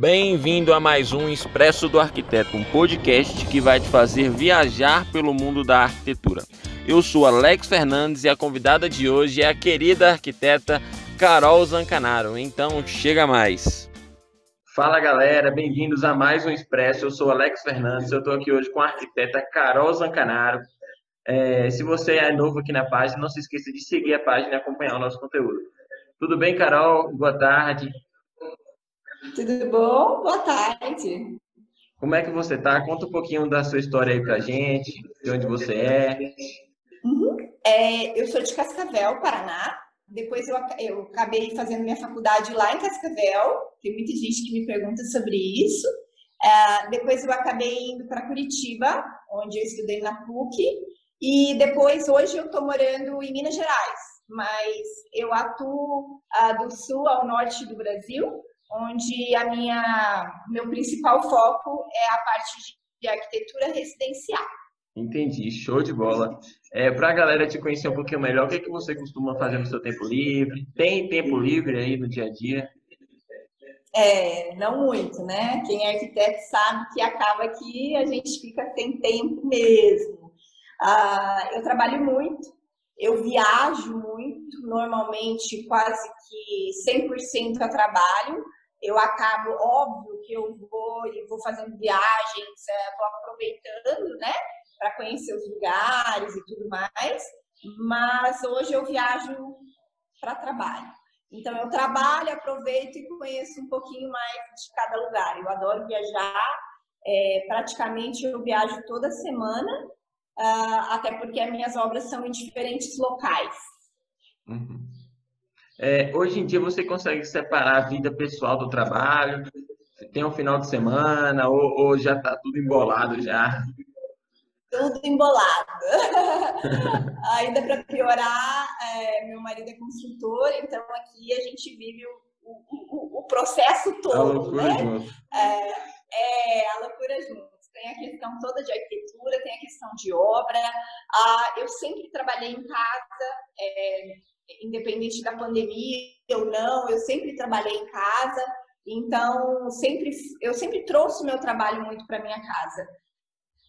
Bem-vindo a mais um Expresso do Arquiteto, um podcast que vai te fazer viajar pelo mundo da arquitetura. Eu sou Alex Fernandes e a convidada de hoje é a querida arquiteta Carol Zancanaro. Então, chega mais. Fala galera, bem-vindos a mais um Expresso. Eu sou Alex Fernandes, eu estou aqui hoje com a arquiteta Carol Zancanaro. É, se você é novo aqui na página, não se esqueça de seguir a página e acompanhar o nosso conteúdo. Tudo bem, Carol? Boa tarde. Tudo bom? Boa tarde. Como é que você tá? Conta um pouquinho da sua história aí pra gente, de onde você é. Uhum. é eu sou de Cascavel, Paraná. Depois eu, eu acabei fazendo minha faculdade lá em Cascavel. Tem muita gente que me pergunta sobre isso. É, depois eu acabei indo para Curitiba, onde eu estudei na PUC. E depois, hoje, eu estou morando em Minas Gerais. Mas eu atuo ah, do sul ao norte do Brasil onde a minha meu principal foco é a parte de arquitetura residencial. Entendi, show de bola. É, Para a galera te conhecer um pouquinho melhor, o que, é que você costuma fazer no seu tempo livre? Tem tempo livre aí no dia a dia? É, não muito, né? Quem é arquiteto sabe que acaba que a gente fica sem tempo mesmo. Ah, eu trabalho muito, eu viajo muito, normalmente quase que 100% a trabalho, eu acabo, óbvio que eu vou e vou fazendo viagens, é, vou aproveitando, né, para conhecer os lugares e tudo mais, mas hoje eu viajo para trabalho. Então eu trabalho, aproveito e conheço um pouquinho mais de cada lugar. Eu adoro viajar, é, praticamente eu viajo toda semana, uh, até porque as minhas obras são em diferentes locais. Uhum. É, hoje em dia você consegue separar a vida pessoal do trabalho? Tem um final de semana ou, ou já está tudo embolado já? Tudo embolado. Ainda para piorar, é, meu marido é construtor, então aqui a gente vive o, o, o processo todo, a loucura né? Junto. É, é, a loucura junto. Tem a questão toda de arquitetura, tem a questão de obra. Ah, eu sempre trabalhei em casa, é, independente da pandemia ou não, eu sempre trabalhei em casa, então sempre eu sempre trouxe o meu trabalho muito para minha casa.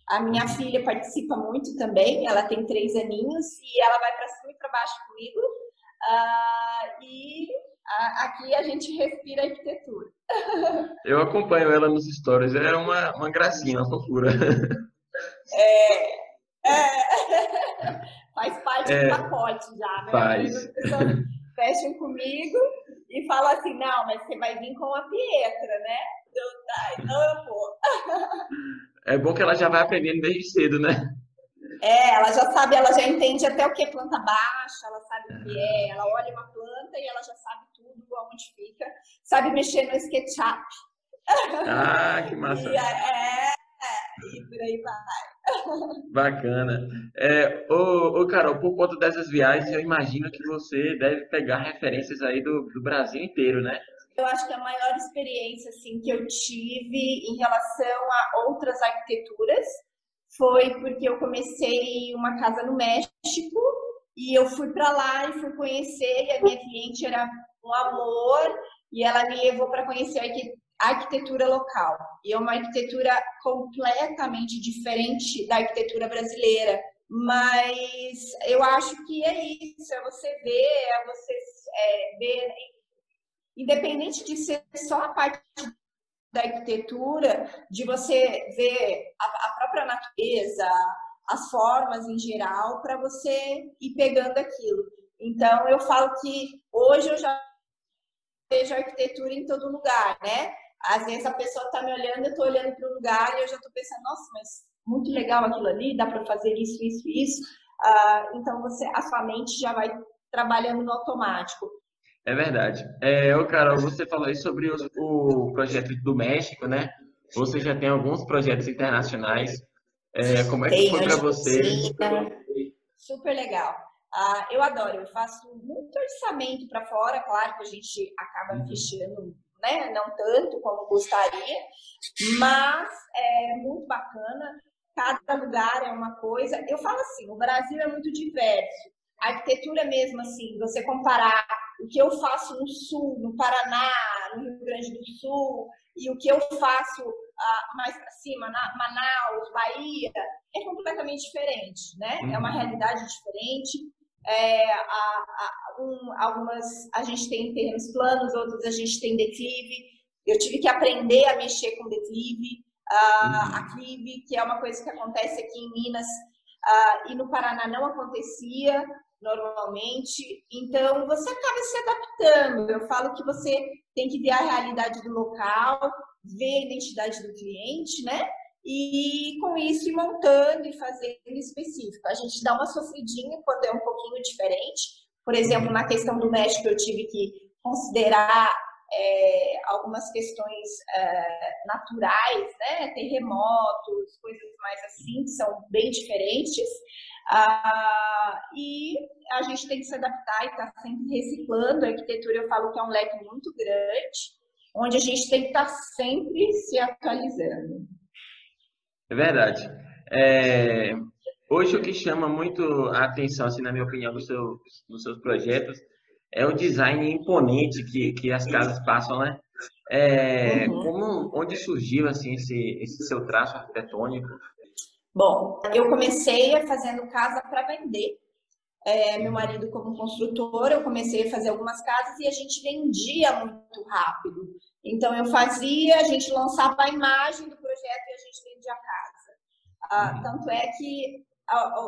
A minha filha participa muito também, ela tem três aninhos e ela vai para cima e para baixo comigo. Uh, e a, aqui a gente respira arquitetura. Eu acompanho ela nos stories, é uma, uma gracinha, uma fofura. É. Parte é, pacote já, né? Faz. fecham comigo e falam assim, não, mas você vai vir com a Pietra, né? Eu, tá, então eu vou. É bom que ela já vai aprendendo desde cedo, né? É, ela já sabe, ela já entende até o que é planta baixa, ela sabe o que é, ela olha uma planta e ela já sabe tudo, aonde fica, sabe mexer no SketchUp. Ah, que massa. E, é, e por aí vai. Bacana. É, ô, ô, Carol, por conta dessas viagens, eu imagino que você deve pegar referências aí do, do Brasil inteiro, né? Eu acho que a maior experiência assim, que eu tive em relação a outras arquiteturas foi porque eu comecei uma casa no México e eu fui para lá e fui conhecer e a minha cliente era um amor e ela me levou para conhecer arquitetura local. E é uma arquitetura completamente diferente da arquitetura brasileira. Mas eu acho que é isso, é você ver, é você é, ver, independente de ser só a parte da arquitetura, de você ver a, a própria natureza, as formas em geral, para você ir pegando aquilo. Então, eu falo que hoje eu já vejo arquitetura em todo lugar, né? Às vezes a pessoa está me olhando, eu estou olhando para o lugar e eu já estou pensando, nossa, mas muito legal aquilo ali, dá para fazer isso, isso, isso. Uh, então você, a sua mente já vai trabalhando no automático. É verdade. É, ô, Carol, você falou aí sobre o, o projeto do México, né? Você já tem alguns projetos internacionais. É, como é que foi para você? Super legal. Uh, eu adoro, eu faço muito orçamento para fora, claro que a gente acaba uhum. fechando né? Não tanto como gostaria, mas é muito bacana. Cada lugar é uma coisa. Eu falo assim, o Brasil é muito diverso. A arquitetura mesmo, assim, você comparar o que eu faço no Sul, no Paraná, no Rio Grande do Sul e o que eu faço uh, mais para cima, na Manaus, Bahia, é completamente diferente, né? É uma uhum. realidade diferente. É, a, a, um, algumas a gente tem terrenos planos, outros a gente tem declive. Eu tive que aprender a mexer com declive, uh, aclive, que é uma coisa que acontece aqui em Minas uh, e no Paraná não acontecia normalmente. Então, você acaba se adaptando. Eu falo que você tem que ver a realidade do local, ver a identidade do cliente, né? E com isso ir montando e fazendo específico. A gente dá uma sofridinha quando é um pouquinho diferente. Por exemplo, na questão do México, eu tive que considerar é, algumas questões é, naturais, né? terremotos, coisas mais assim, que são bem diferentes. Ah, e a gente tem que se adaptar e estar tá sempre reciclando. A arquitetura, eu falo que é um leque muito grande, onde a gente tem que estar tá sempre se atualizando. É verdade. É, hoje o que chama muito a atenção, assim, na minha opinião, nos seus, nos seus projetos é o design imponente que, que as casas passam, né? É, uhum. como, onde surgiu assim esse, esse seu traço arquitetônico? Bom, eu comecei fazendo casa para vender. É, meu marido como construtor, eu comecei a fazer algumas casas e a gente vendia muito rápido. Então eu fazia, a gente lançava a imagem do projeto e a gente vendia a casa. Ah, uhum. tanto é que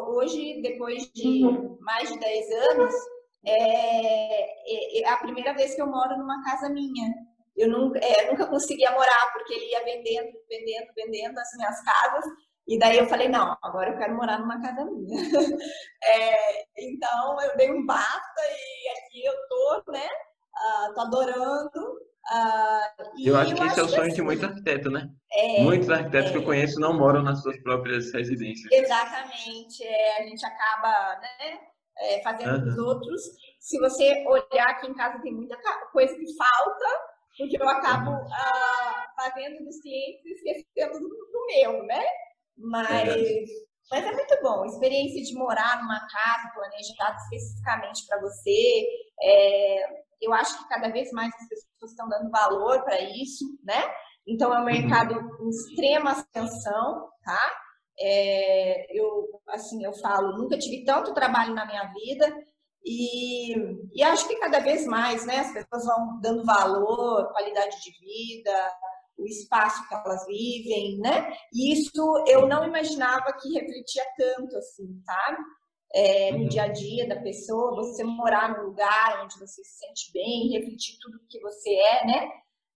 hoje, depois de uhum. mais de 10 anos, é, é, é, a primeira vez que eu moro numa casa minha. Eu nunca, é, nunca conseguia morar, porque ele ia vendendo, vendendo, vendendo as minhas casas. E daí eu falei, não, agora eu quero morar numa casa minha. é, então eu dei um basta e aqui eu tô, né? Uh, tô adorando. Uh, eu acho que esse é o sonho de muito arquiteto, né? É, Muitos arquitetos que eu é. conheço não moram nas suas próprias residências. Exatamente. É, a gente acaba, né? é, fazendo uhum. os outros. Se você olhar aqui em casa, tem muita coisa que falta, porque eu acabo uhum. uh, fazendo dos clientes e esquecendo do, do, meu, né? Mas, mas é muito bom. A experiência de morar numa casa planejada especificamente para você. É, eu acho que cada vez mais as pessoas estão dando valor para isso, né? Então é um uhum. mercado em extrema ascensão, tá? É, eu, assim, eu falo, nunca tive tanto trabalho na minha vida e, e acho que cada vez mais, né, as pessoas vão dando valor, qualidade de vida, o espaço que elas vivem, né? E isso eu não imaginava que refletia tanto assim, sabe? É, no uhum. dia a dia da pessoa, você morar num lugar onde você se sente bem, refletir tudo que você é, né?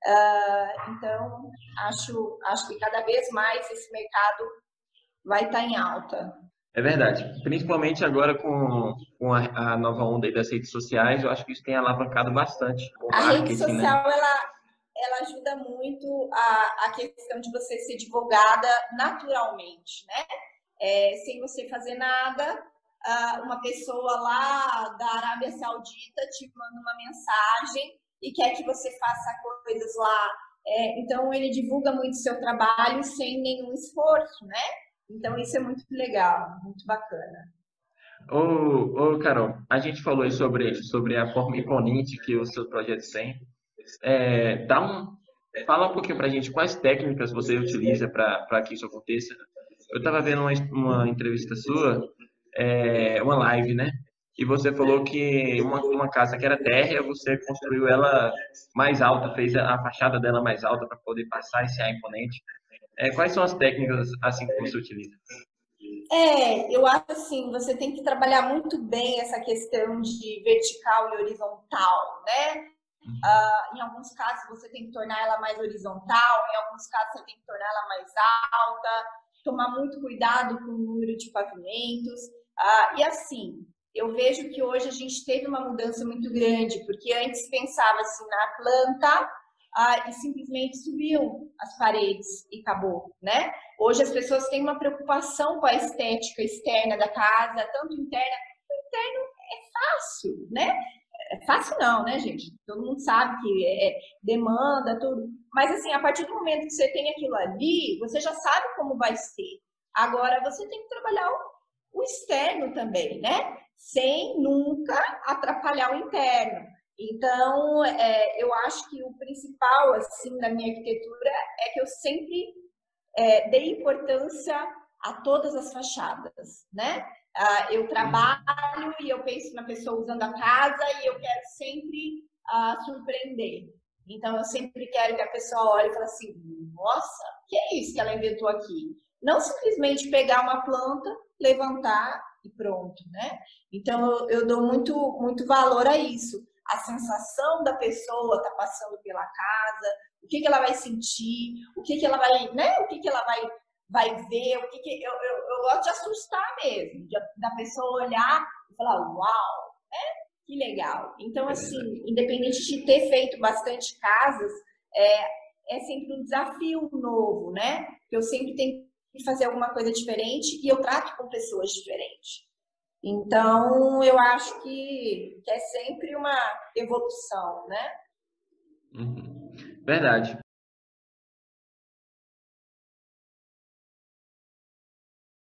Uh, então, acho, acho que cada vez mais esse mercado vai estar tá em alta. É verdade. Principalmente agora com, com a, a, nova onda das redes sociais, eu acho que isso tem alavancado bastante. A rede né? social, né? ela, ela ajuda muito a, a questão de você ser divulgada naturalmente, né? É, sem você fazer nada, uma pessoa lá da Arábia Saudita te manda uma mensagem e quer que você faça coisas lá. É, então, ele divulga muito seu trabalho sem nenhum esforço, né? Então, isso é muito legal, muito bacana. Ô, ô Carol, a gente falou sobre, sobre a forma imponente que os seus projetos têm. É, dá um, fala um pouquinho para a gente quais técnicas você utiliza para que isso aconteça. Eu estava vendo uma, uma, entrevista sua, é, uma live, né? E você falou que uma, uma casa que era térrea, você construiu ela mais alta, fez a fachada dela mais alta para poder passar esse ar imponente. É, quais são as técnicas assim que você utiliza? É, eu acho assim, você tem que trabalhar muito bem essa questão de vertical e horizontal, né? Uhum. Uh, em alguns casos você tem que tornar ela mais horizontal, em alguns casos você tem que tornar ela mais alta, tomar muito cuidado com o número de pavimentos. Uh, e assim, eu vejo que hoje a gente teve uma mudança muito grande, porque antes pensava assim na planta ah, e simplesmente subiu as paredes e acabou, né? Hoje as pessoas têm uma preocupação com a estética externa da casa, tanto interna. O interno é fácil, né? É fácil não, né, gente? Todo mundo sabe que é, é demanda, tudo. Mas assim, a partir do momento que você tem aquilo ali, você já sabe como vai ser. Agora você tem que trabalhar o externo também, né? Sem nunca atrapalhar o interno. Então, é, eu acho que o principal, assim, da minha arquitetura é que eu sempre é, dei importância a todas as fachadas, né? Uh, eu trabalho e eu penso na pessoa usando a casa e eu quero sempre uh, surpreender. Então, eu sempre quero que a pessoa olhe e fale assim, nossa, que é isso que ela inventou aqui? Não simplesmente pegar uma planta, levantar e pronto, né? Então, eu, eu dou muito, muito valor a isso. A sensação da pessoa tá passando pela casa, o que, que ela vai sentir, o que, que ela vai, né? O que, que ela vai vai ver o que, que eu, eu, eu, gosto de assustar mesmo, de, da pessoa olhar e falar, uau, né? Que legal. Então, assim, independente de ter feito bastante casas, é, é sempre um desafio novo, né? Eu sempre tenho que fazer alguma coisa diferente e eu trato com pessoas diferentes. Então, eu acho que, que é sempre uma evolução, né? Uhum. Verdade.